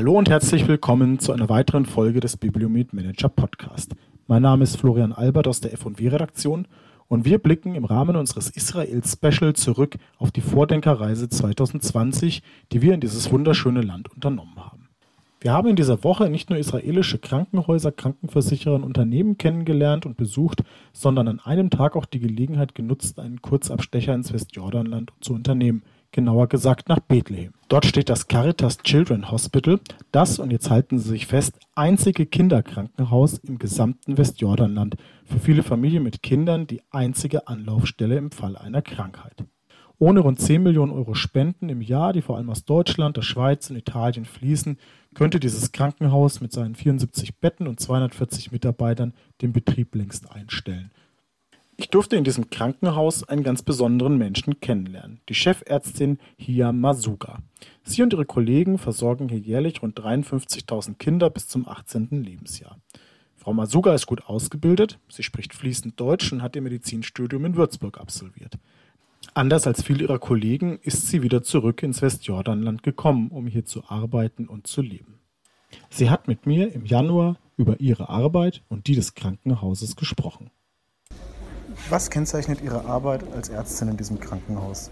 Hallo und herzlich willkommen zu einer weiteren Folge des Bibliomet Manager Podcast. Mein Name ist Florian Albert aus der F&W Redaktion und wir blicken im Rahmen unseres Israel Special zurück auf die Vordenkerreise 2020, die wir in dieses wunderschöne Land unternommen haben. Wir haben in dieser Woche nicht nur israelische Krankenhäuser, Krankenversicherer und Unternehmen kennengelernt und besucht, sondern an einem Tag auch die Gelegenheit genutzt, einen Kurzabstecher ins Westjordanland zu unternehmen – genauer gesagt nach Bethlehem. Dort steht das Caritas Children Hospital, das, und jetzt halten Sie sich fest, einzige Kinderkrankenhaus im gesamten Westjordanland, für viele Familien mit Kindern die einzige Anlaufstelle im Fall einer Krankheit. Ohne rund 10 Millionen Euro Spenden im Jahr, die vor allem aus Deutschland, der Schweiz und Italien fließen, könnte dieses Krankenhaus mit seinen 74 Betten und 240 Mitarbeitern den Betrieb längst einstellen. Ich durfte in diesem Krankenhaus einen ganz besonderen Menschen kennenlernen, die Chefärztin Hia Masuga. Sie und ihre Kollegen versorgen hier jährlich rund 53.000 Kinder bis zum 18. Lebensjahr. Frau Masuga ist gut ausgebildet, sie spricht fließend Deutsch und hat ihr Medizinstudium in Würzburg absolviert. Anders als viele ihrer Kollegen ist sie wieder zurück ins Westjordanland gekommen, um hier zu arbeiten und zu leben. Sie hat mit mir im Januar über ihre Arbeit und die des Krankenhauses gesprochen. Was kennzeichnet Ihre Arbeit als Ärztin in diesem Krankenhaus?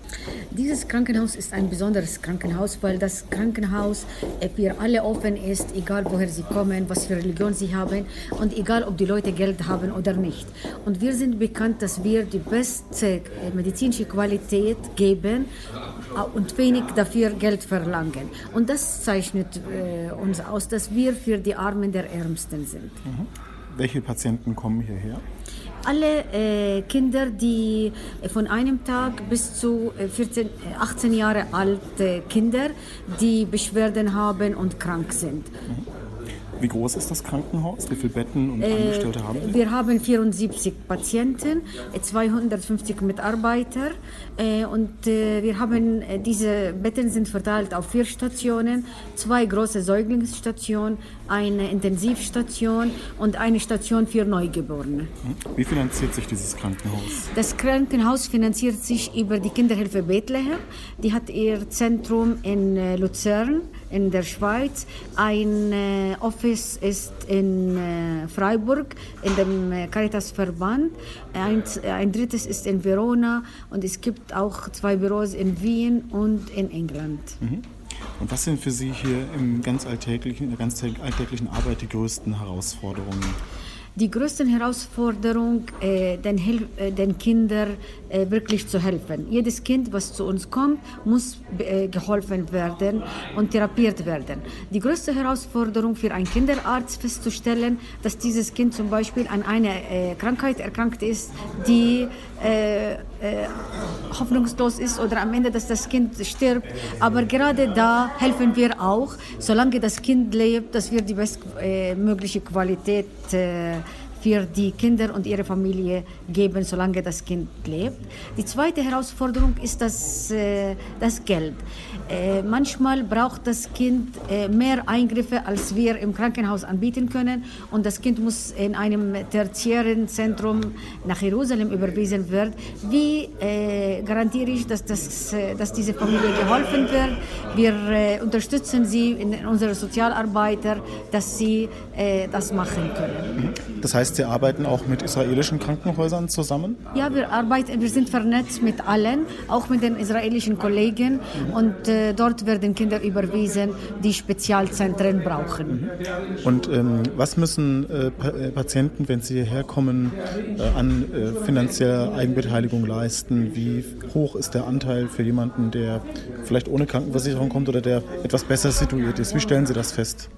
Dieses Krankenhaus ist ein besonderes Krankenhaus, weil das Krankenhaus für alle offen ist, egal woher sie kommen, was für Religion sie haben und egal, ob die Leute Geld haben oder nicht. Und wir sind bekannt, dass wir die beste medizinische Qualität geben und wenig dafür Geld verlangen. Und das zeichnet äh, uns aus, dass wir für die Armen der Ärmsten sind. Mhm. Welche Patienten kommen hierher? Alle äh, Kinder, die von einem Tag bis zu 14, äh, 18 äh, Jahre alte Kinder, die Beschwerden haben und krank sind. Mhm. Wie groß ist das Krankenhaus? Wie viele Betten und äh, Angestellte haben Sie? Wir haben 74 Patienten, 250 Mitarbeiter äh, und äh, wir haben diese Betten sind verteilt auf vier Stationen, zwei große Säuglingsstationen, eine Intensivstation und eine Station für Neugeborene. Wie finanziert sich dieses Krankenhaus? Das Krankenhaus finanziert sich über die Kinderhilfe Bethlehem. Die hat ihr Zentrum in Luzern in der Schweiz. Ein Office Office ist in äh, Freiburg, in dem äh, Caritas-Verband. Ein, ein drittes ist in Verona und es gibt auch zwei Büros in Wien und in England. Mhm. Und was sind für Sie hier im ganz alltäglichen, in der ganz alltäglichen Arbeit die größten Herausforderungen? Die größte Herausforderung, äh, den, äh, den Kindern äh, wirklich zu helfen. Jedes Kind, was zu uns kommt, muss geholfen werden und therapiert werden. Die größte Herausforderung für einen Kinderarzt festzustellen, dass dieses Kind zum Beispiel an einer Krankheit erkrankt ist, die äh, hoffnungslos ist oder am Ende, dass das Kind stirbt. Aber gerade da helfen wir auch, solange das Kind lebt, dass wir die bestmögliche Qualität für die Kinder und ihre Familie geben, solange das Kind lebt. Die zweite Herausforderung ist das, äh, das Geld. Äh, manchmal braucht das Kind äh, mehr Eingriffe, als wir im Krankenhaus anbieten können. Und das Kind muss in einem tertiären Zentrum nach Jerusalem überwiesen werden. Wie äh, garantiere ich, dass, das, äh, dass diese Familie geholfen wird? Wir äh, unterstützen sie in unsere Sozialarbeiter, dass sie das machen können. Das heißt, Sie arbeiten auch mit israelischen Krankenhäusern zusammen? Ja, wir arbeiten, wir sind vernetzt mit allen, auch mit den israelischen Kollegen. Mhm. Und äh, dort werden Kinder überwiesen, die Spezialzentren brauchen. Mhm. Und ähm, was müssen äh, äh, Patienten, wenn sie hierher kommen, äh, an äh, finanzieller Eigenbeteiligung leisten? Wie hoch ist der Anteil für jemanden, der vielleicht ohne Krankenversicherung kommt oder der etwas besser situiert ist? Wie stellen Sie das fest?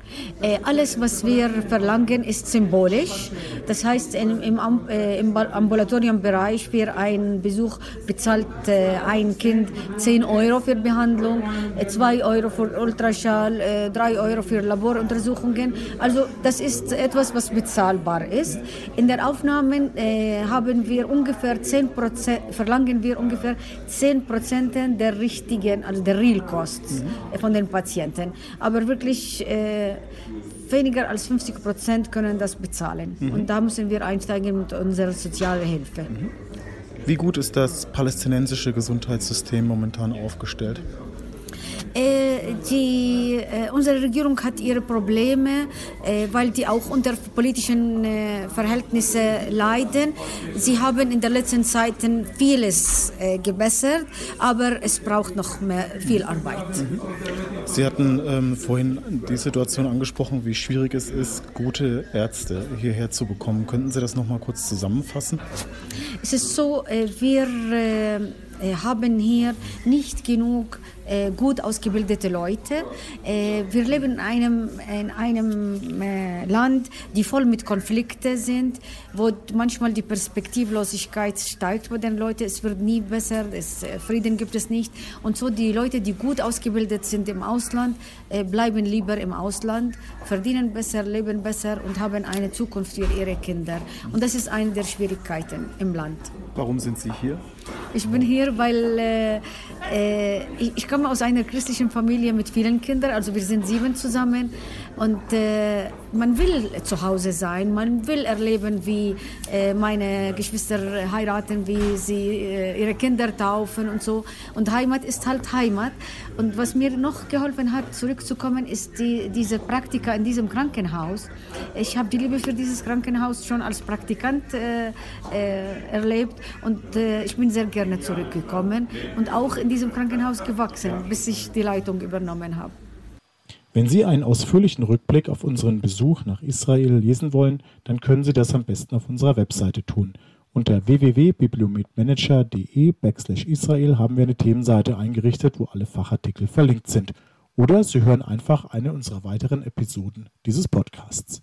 Äh, alles, was wir verlangen, ist symbolisch. Das heißt, im, im, äh, im Ambulatoriumbereich für einen Besuch bezahlt äh, ein Kind 10 Euro für Behandlung, 2 äh, Euro für Ultraschall, äh, 3 Euro für Laboruntersuchungen. Also das ist etwas, was bezahlbar ist. In der Aufnahme äh, haben wir ungefähr 10 verlangen wir ungefähr 10 Prozent der richtigen, also der Real Costs mhm. von den Patienten. Aber wirklich äh, weniger als 50 Prozent können das bezahlen. Mhm. Und da müssen wir einsteigen mit unserer sozialen Hilfe. Mhm. Wie gut ist das palästinensische Gesundheitssystem momentan aufgestellt? Äh, die, äh, unsere Regierung hat ihre Probleme, äh, weil die auch unter politischen Verhältnissen leiden. Sie haben in der letzten Zeit vieles gebessert, aber es braucht noch mehr, viel Arbeit. Mhm. Sie hatten ähm, vorhin die Situation angesprochen, wie schwierig es ist, gute Ärzte hierher zu bekommen. Könnten Sie das noch mal kurz zusammenfassen? Es ist so, wir haben hier nicht genug äh, gut ausgebildete Leute. Äh, wir leben in einem, in einem äh, Land, die voll mit Konflikten sind, wo manchmal die Perspektivlosigkeit steigt bei den Leuten. Es wird nie besser, es, äh, Frieden gibt es nicht. Und so die Leute, die gut ausgebildet sind im Ausland, äh, bleiben lieber im Ausland, verdienen besser, leben besser und haben eine Zukunft für ihre Kinder. Und das ist eine der Schwierigkeiten im Land. Warum sind Sie hier? Ich bin hier, weil äh, ich, ich, komme aus einer christlichen Familie mit vielen Kindern, also wir sind sieben zusammen und äh, man will zu Hause sein, man will erleben, wie äh, meine Geschwister heiraten, wie sie äh, ihre Kinder taufen und so. Und Heimat ist halt Heimat. Und was mir noch geholfen hat, zurückzukommen, ist die, diese Praktika in diesem Krankenhaus. Ich habe die Liebe für dieses Krankenhaus schon als Praktikant äh, äh, erlebt und ich bin sehr gerne zurückgekommen und auch in diesem Krankenhaus gewachsen, bis ich die Leitung übernommen habe. Wenn Sie einen ausführlichen Rückblick auf unseren Besuch nach Israel lesen wollen, dann können Sie das am besten auf unserer Webseite tun. Unter www.bibliometmanager.de/israel haben wir eine Themenseite eingerichtet, wo alle Fachartikel verlinkt sind. Oder Sie hören einfach eine unserer weiteren Episoden dieses Podcasts.